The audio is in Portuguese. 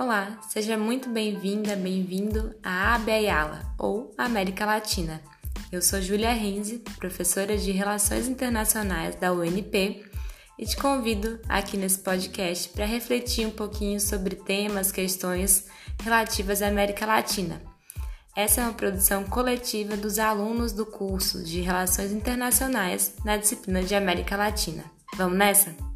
Olá, seja muito bem-vinda, bem-vindo à ABAIALA, ou América Latina. Eu sou Julia Renzi, professora de Relações Internacionais da UNP, e te convido aqui nesse podcast para refletir um pouquinho sobre temas, questões relativas à América Latina. Essa é uma produção coletiva dos alunos do curso de Relações Internacionais na disciplina de América Latina. Vamos nessa?